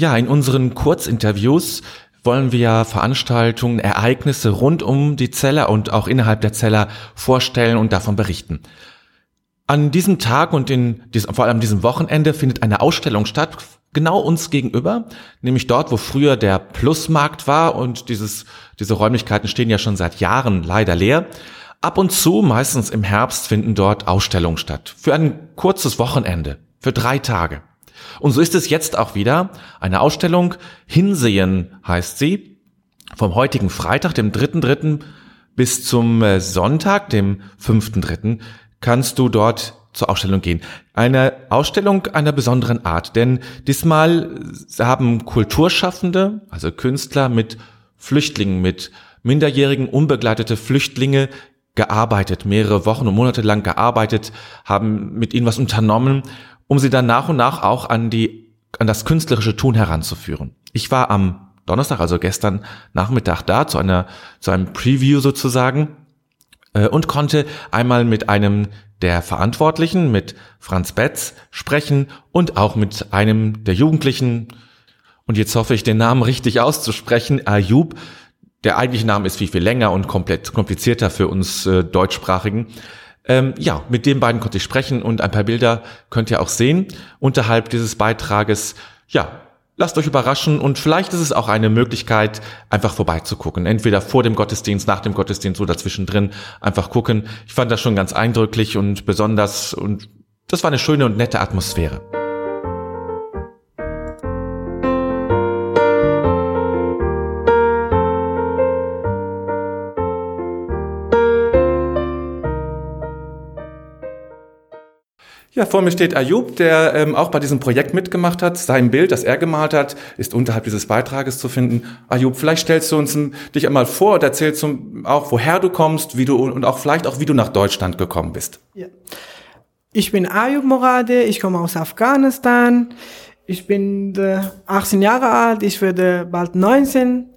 Ja, in unseren Kurzinterviews wollen wir Veranstaltungen, Ereignisse rund um die Zeller und auch innerhalb der Zeller vorstellen und davon berichten. An diesem Tag und in diesem, vor allem an diesem Wochenende findet eine Ausstellung statt, genau uns gegenüber, nämlich dort, wo früher der Plusmarkt war und dieses, diese Räumlichkeiten stehen ja schon seit Jahren leider leer. Ab und zu, meistens im Herbst, finden dort Ausstellungen statt. Für ein kurzes Wochenende, für drei Tage. Und so ist es jetzt auch wieder. Eine Ausstellung, Hinsehen heißt sie, vom heutigen Freitag, dem 3.3. bis zum äh, Sonntag, dem 5.3 kannst du dort zur Ausstellung gehen. Eine Ausstellung einer besonderen Art, denn diesmal haben Kulturschaffende, also Künstler mit Flüchtlingen, mit minderjährigen unbegleitete Flüchtlinge gearbeitet, mehrere Wochen und Monate lang gearbeitet, haben mit ihnen was unternommen, um sie dann nach und nach auch an die, an das künstlerische Tun heranzuführen. Ich war am Donnerstag, also gestern Nachmittag da, zu einer, zu einem Preview sozusagen, äh, und konnte einmal mit einem der Verantwortlichen, mit Franz Betz, sprechen und auch mit einem der Jugendlichen, und jetzt hoffe ich, den Namen richtig auszusprechen, Ayub. Der eigentliche Name ist viel, viel länger und komplett komplizierter für uns äh, Deutschsprachigen. Ähm, ja, mit den beiden konnte ich sprechen und ein paar Bilder könnt ihr auch sehen unterhalb dieses Beitrages. Ja, lasst euch überraschen und vielleicht ist es auch eine Möglichkeit, einfach vorbeizugucken. Entweder vor dem Gottesdienst, nach dem Gottesdienst oder zwischendrin einfach gucken. Ich fand das schon ganz eindrücklich und besonders und das war eine schöne und nette Atmosphäre. Ja, vor mir steht Ayub, der ähm, auch bei diesem Projekt mitgemacht hat. Sein Bild, das er gemalt hat, ist unterhalb dieses Beitrages zu finden. Ayub, vielleicht stellst du uns dich einmal vor und erzählst auch, woher du kommst, wie du und auch vielleicht auch, wie du nach Deutschland gekommen bist. Ja. Ich bin Ayub Morade, ich komme aus Afghanistan. Ich bin äh, 18 Jahre alt, ich werde bald 19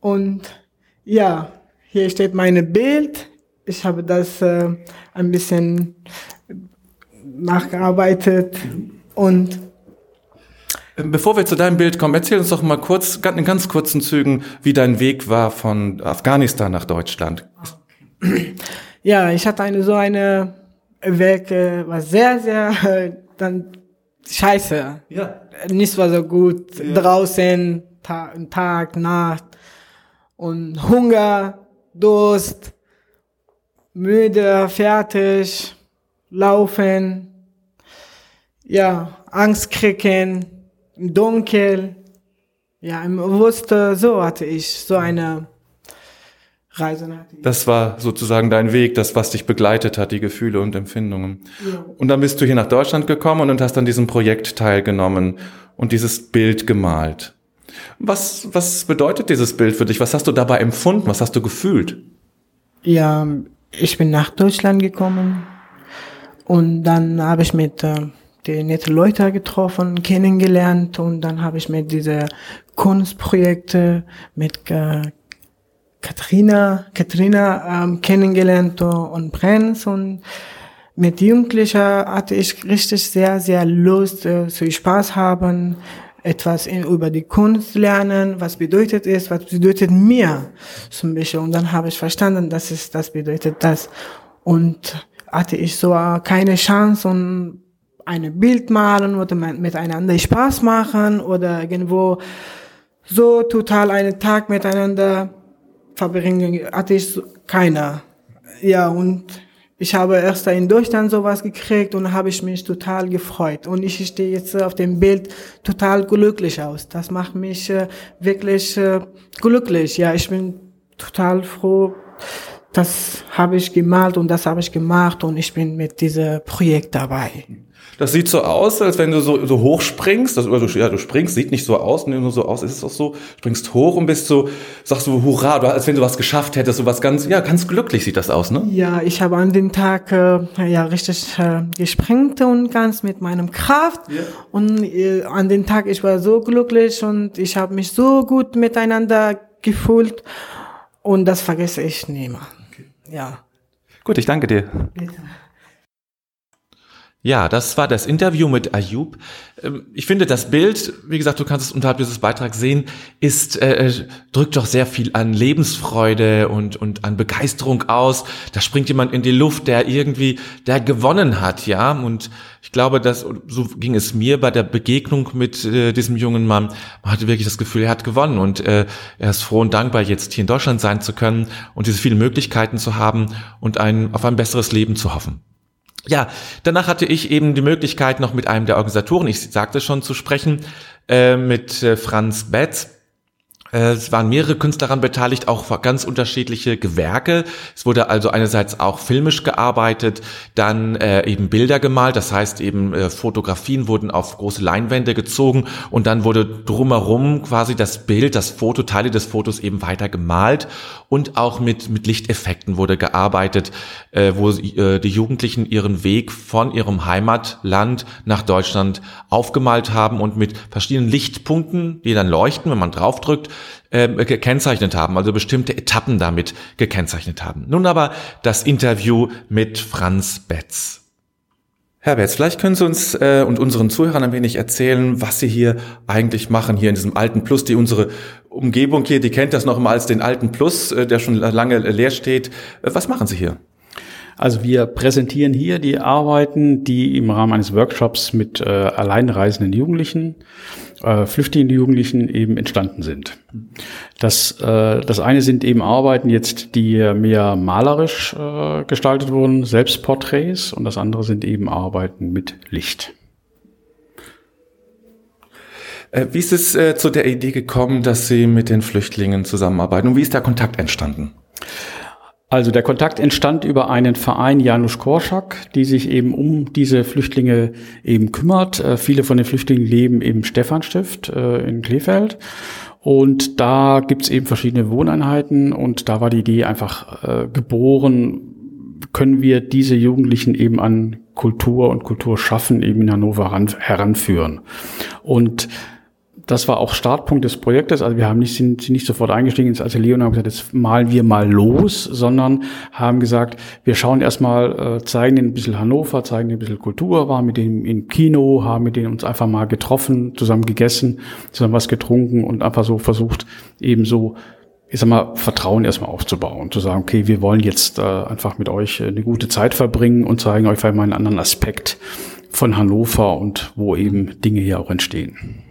und ja, hier steht mein Bild. Ich habe das äh, ein bisschen nachgearbeitet und Bevor wir zu deinem Bild kommen, erzähl uns doch mal kurz, in ganz kurzen Zügen, wie dein Weg war von Afghanistan nach Deutschland. Ja, ich hatte eine so eine Weg, äh, war sehr, sehr äh, dann scheiße. Ja. Nicht war so gut. Ja. Draußen, Tag, Tag, Nacht und Hunger, Durst, müde, fertig, laufen, ja, Angst kriegen, im Dunkel. Ja, im wusste, so hatte ich so eine Reise. Das war sozusagen dein Weg, das, was dich begleitet hat, die Gefühle und Empfindungen. Ja. Und dann bist du hier nach Deutschland gekommen und hast an diesem Projekt teilgenommen und dieses Bild gemalt. Was, was bedeutet dieses Bild für dich? Was hast du dabei empfunden? Was hast du gefühlt? Ja, ich bin nach Deutschland gekommen und dann habe ich mit äh, die nette Leute getroffen, kennengelernt und dann habe ich mit diese Kunstprojekte mit äh, Katrina, Katrina ähm, kennengelernt und Brenz und mit Jugendlichen hatte ich richtig sehr, sehr Lust, äh, so Spaß haben, etwas in, über die Kunst lernen, was bedeutet es, was bedeutet mir zum Beispiel. Und dann habe ich verstanden, dass es das bedeutet das. Und hatte ich so keine Chance und ein Bild malen oder miteinander Spaß machen oder irgendwo so total einen Tag miteinander verbringen, hatte ich keiner. Ja, und ich habe erst in Deutschland sowas gekriegt und habe ich mich total gefreut. Und ich stehe jetzt auf dem Bild total glücklich aus. Das macht mich äh, wirklich äh, glücklich. Ja, ich bin total froh, das habe ich gemalt und das habe ich gemacht und ich bin mit diesem Projekt dabei. Das sieht so aus, als wenn du so, so hoch springst, das, du, ja, du springst, sieht nicht so aus, nur so aus, ist es auch so, springst hoch und bist so, sagst du, hurra, als wenn du was geschafft hättest, so was ganz, ja, ganz glücklich sieht das aus, ne? Ja, ich habe an den Tag, äh, ja, richtig äh, gesprengt und ganz mit meinem Kraft yeah. und äh, an den Tag, ich war so glücklich und ich habe mich so gut miteinander gefühlt und das vergesse ich nie mehr. Ja. Gut, ich danke dir. Bitte. Ja, das war das Interview mit Ayub. Ähm, ich finde, das Bild, wie gesagt, du kannst es unterhalb dieses Beitrags sehen, ist, äh, äh, drückt doch sehr viel an Lebensfreude und, und an Begeisterung aus. Da springt jemand in die Luft, der irgendwie, der gewonnen hat, ja. Und ich glaube, dass, so ging es mir bei der Begegnung mit äh, diesem jungen Mann. Man hatte wirklich das Gefühl, er hat gewonnen und äh, er ist froh und dankbar, jetzt hier in Deutschland sein zu können und diese vielen Möglichkeiten zu haben und ein, auf ein besseres Leben zu hoffen. Ja, danach hatte ich eben die Möglichkeit, noch mit einem der Organisatoren, ich sagte schon, zu sprechen, äh, mit äh, Franz Betz. Äh, es waren mehrere Künstler daran beteiligt, auch ganz unterschiedliche Gewerke. Es wurde also einerseits auch filmisch gearbeitet, dann äh, eben Bilder gemalt, das heißt eben äh, Fotografien wurden auf große Leinwände gezogen und dann wurde drumherum quasi das Bild, das Foto, Teile des Fotos eben weiter gemalt und auch mit, mit Lichteffekten wurde gearbeitet, äh, wo äh, die Jugendlichen ihren Weg von ihrem Heimatland nach Deutschland aufgemalt haben und mit verschiedenen Lichtpunkten, die dann leuchten, wenn man draufdrückt, äh, gekennzeichnet haben, also bestimmte Etappen damit gekennzeichnet haben. Nun aber das Interview mit Franz Betz. Herr Betz, vielleicht können Sie uns äh, und unseren Zuhörern ein wenig erzählen, was Sie hier eigentlich machen, hier in diesem alten Plus, die unsere Umgebung hier, die kennt das noch mal als den alten Plus, äh, der schon lange leer steht. Äh, was machen Sie hier? Also wir präsentieren hier die Arbeiten, die im Rahmen eines Workshops mit äh, alleinreisenden Jugendlichen, äh, flüchtigen Jugendlichen eben entstanden sind. Das, äh, das eine sind eben Arbeiten jetzt, die mehr malerisch äh, gestaltet wurden, Selbstporträts, und das andere sind eben Arbeiten mit Licht. Äh, wie ist es äh, zu der Idee gekommen, dass Sie mit den Flüchtlingen zusammenarbeiten und wie ist der Kontakt entstanden? Also der Kontakt entstand über einen Verein Janusz Korczak, die sich eben um diese Flüchtlinge eben kümmert. Äh, viele von den Flüchtlingen leben im Stephanstift äh, in Kleefeld. Und da gibt's eben verschiedene Wohneinheiten und da war die Idee einfach äh, geboren, können wir diese Jugendlichen eben an Kultur und Kulturschaffen eben in Hannover heranführen. Und das war auch Startpunkt des Projektes. Also wir haben nicht, sind, nicht sofort eingestiegen ins Atelier und haben gesagt, jetzt malen wir mal los, sondern haben gesagt, wir schauen erstmal, äh, zeigen ihnen ein bisschen Hannover, zeigen ein bisschen Kultur, waren mit denen im Kino, haben mit denen uns einfach mal getroffen, zusammen gegessen, zusammen was getrunken und einfach so versucht, eben so ich sag mal, Vertrauen erstmal aufzubauen, zu sagen, okay, wir wollen jetzt äh, einfach mit euch eine gute Zeit verbringen und zeigen euch vielleicht mal einen anderen Aspekt von Hannover und wo eben Dinge hier auch entstehen.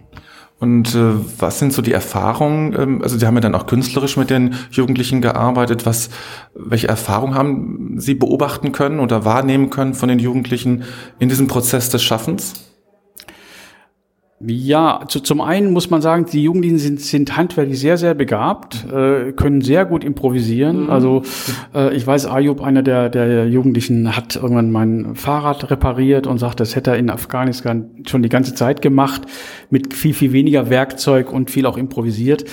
Und äh, was sind so die Erfahrungen? Ähm, also Sie haben ja dann auch künstlerisch mit den Jugendlichen gearbeitet. Was, welche Erfahrungen haben Sie beobachten können oder wahrnehmen können von den Jugendlichen in diesem Prozess des Schaffens? Ja, zu, zum einen muss man sagen, die Jugendlichen sind, sind handwerklich sehr, sehr begabt, äh, können sehr gut improvisieren. Mhm. Also äh, ich weiß, Ayub, einer der, der Jugendlichen, hat irgendwann mein Fahrrad repariert und sagt, das hätte er in Afghanistan schon die ganze Zeit gemacht, mit viel, viel weniger Werkzeug und viel auch improvisiert.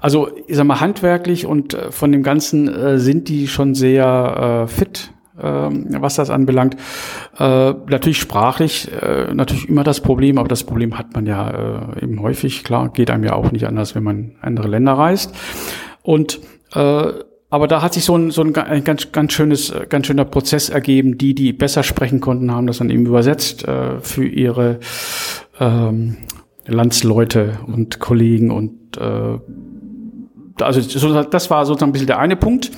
Also ich sag mal, handwerklich und äh, von dem Ganzen äh, sind die schon sehr äh, fit was das anbelangt. Äh, natürlich sprachlich, äh, natürlich immer das Problem, aber das Problem hat man ja äh, eben häufig. Klar, geht einem ja auch nicht anders, wenn man andere Länder reist. Und aber da hat sich so ein, so ein ganz, ganz schönes, ganz schöner Prozess ergeben. Die, die besser sprechen konnten, haben das dann eben übersetzt äh, für ihre ähm, Landsleute und Kollegen und äh, also das war sozusagen ein bisschen der eine Punkt,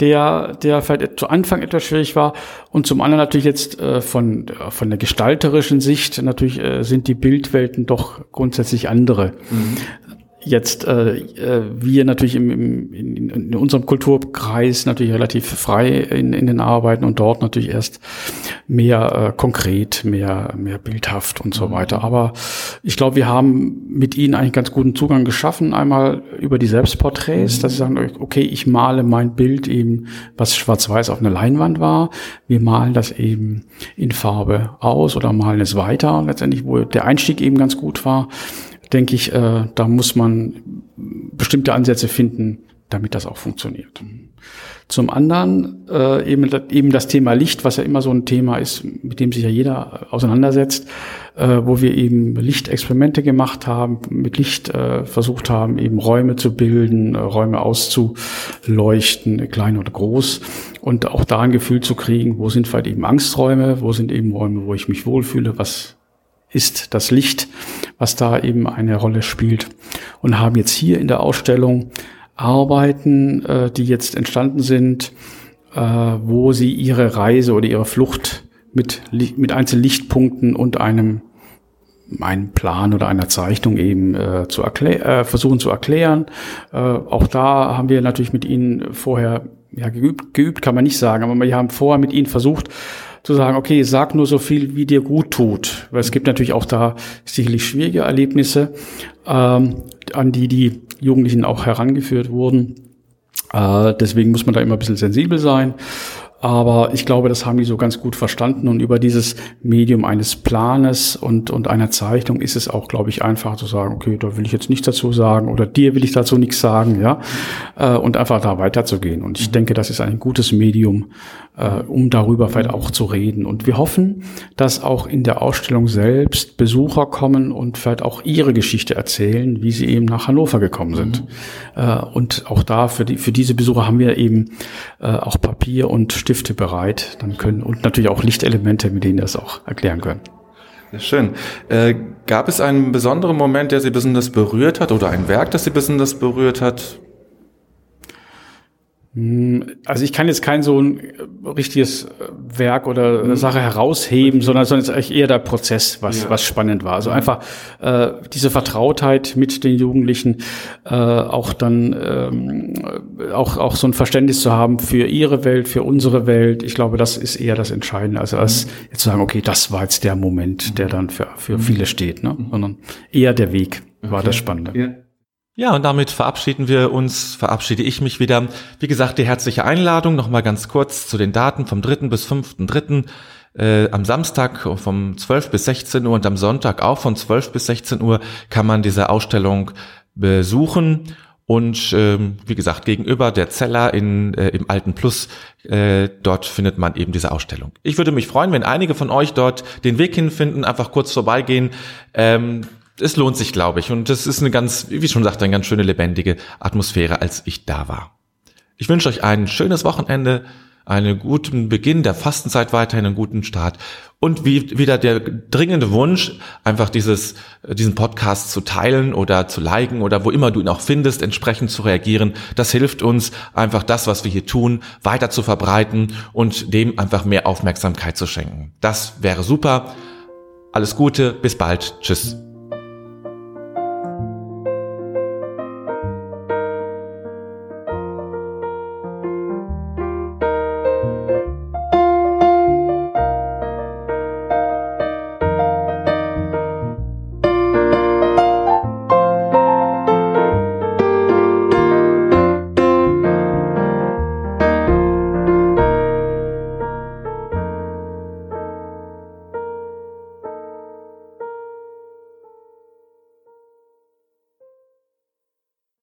der, der vielleicht zu Anfang etwas schwierig war. Und zum anderen natürlich jetzt äh, von, von der gestalterischen Sicht, natürlich äh, sind die Bildwelten doch grundsätzlich andere. Mhm jetzt äh, äh, wir natürlich im, im, in, in unserem Kulturkreis natürlich relativ frei in, in den Arbeiten und dort natürlich erst mehr äh, konkret, mehr, mehr bildhaft und so mhm. weiter. Aber ich glaube, wir haben mit ihnen eigentlich ganz guten Zugang geschaffen. Einmal über die Selbstporträts, mhm. dass sie sagen, okay, ich male mein Bild eben, was schwarz-weiß auf einer Leinwand war. Wir malen das eben in Farbe aus oder malen es weiter. Letztendlich, wo der Einstieg eben ganz gut war denke ich, äh, da muss man bestimmte Ansätze finden, damit das auch funktioniert. Zum anderen äh, eben, eben das Thema Licht, was ja immer so ein Thema ist, mit dem sich ja jeder auseinandersetzt, äh, wo wir eben Lichtexperimente gemacht haben, mit Licht äh, versucht haben, eben Räume zu bilden, äh, Räume auszuleuchten, klein oder groß, und auch da ein Gefühl zu kriegen, wo sind vielleicht eben Angsträume, wo sind eben Räume, wo ich mich wohlfühle, was ist das Licht, was da eben eine Rolle spielt. Und haben jetzt hier in der Ausstellung Arbeiten, äh, die jetzt entstanden sind, äh, wo sie ihre Reise oder ihre Flucht mit, mit einzelnen Lichtpunkten und einem einen Plan oder einer Zeichnung eben äh, zu erklär, äh, versuchen zu erklären. Äh, auch da haben wir natürlich mit ihnen vorher ja, geübt, geübt kann man nicht sagen, aber wir haben vorher mit ihnen versucht zu sagen, okay, sag nur so viel, wie dir gut tut. Weil es gibt natürlich auch da sicherlich schwierige Erlebnisse, ähm, an die die Jugendlichen auch herangeführt wurden. Äh, deswegen muss man da immer ein bisschen sensibel sein. Aber ich glaube, das haben die so ganz gut verstanden. Und über dieses Medium eines Planes und, und einer Zeichnung ist es auch, glaube ich, einfach zu sagen, okay, da will ich jetzt nichts dazu sagen oder dir will ich dazu nichts sagen, ja. Äh, und einfach da weiterzugehen. Und ich denke, das ist ein gutes Medium, äh, um darüber vielleicht auch zu reden. Und wir hoffen, dass auch in der Ausstellung selbst Besucher kommen und vielleicht auch ihre Geschichte erzählen, wie sie eben nach Hannover gekommen sind. Mhm. Äh, und auch da für, die, für diese Besucher haben wir eben äh, auch Papier und Stifte bereit. Dann können und natürlich auch Lichtelemente, mit denen das auch erklären können. Ja, schön. Äh, gab es einen besonderen Moment, der Sie besonders berührt hat oder ein Werk, das Sie besonders berührt hat? Hm, also ich kann jetzt kein so ein äh, richtiges äh, Werk oder mhm. Sache herausheben, sondern, sondern es ist eigentlich eher der Prozess, was, ja. was spannend war. Also mhm. einfach äh, diese Vertrautheit mit den Jugendlichen, äh, auch dann ähm, auch, auch so ein Verständnis zu haben für ihre Welt, für unsere Welt. Ich glaube, das ist eher das Entscheidende, also als mhm. jetzt zu sagen, okay, das war jetzt der Moment, der mhm. dann für, für mhm. viele steht, ne? sondern eher der Weg war okay. das Spannende. Ja. Ja, und damit verabschieden wir uns, verabschiede ich mich wieder. Wie gesagt, die herzliche Einladung, nochmal ganz kurz zu den Daten vom 3. bis 5.3. Äh, am Samstag vom 12 bis 16 Uhr und am Sonntag auch von 12 bis 16 Uhr kann man diese Ausstellung besuchen. Und ähm, wie gesagt, gegenüber der Zeller in, äh, im Alten Plus, äh, dort findet man eben diese Ausstellung. Ich würde mich freuen, wenn einige von euch dort den Weg hinfinden, einfach kurz vorbeigehen. Ähm, es lohnt sich, glaube ich. Und das ist eine ganz, wie schon sagte, eine ganz schöne lebendige Atmosphäre, als ich da war. Ich wünsche euch ein schönes Wochenende, einen guten Beginn der Fastenzeit weiterhin, einen guten Start und wie, wieder der dringende Wunsch, einfach dieses, diesen Podcast zu teilen oder zu liken oder wo immer du ihn auch findest, entsprechend zu reagieren. Das hilft uns einfach das, was wir hier tun, weiter zu verbreiten und dem einfach mehr Aufmerksamkeit zu schenken. Das wäre super. Alles Gute, bis bald. Tschüss.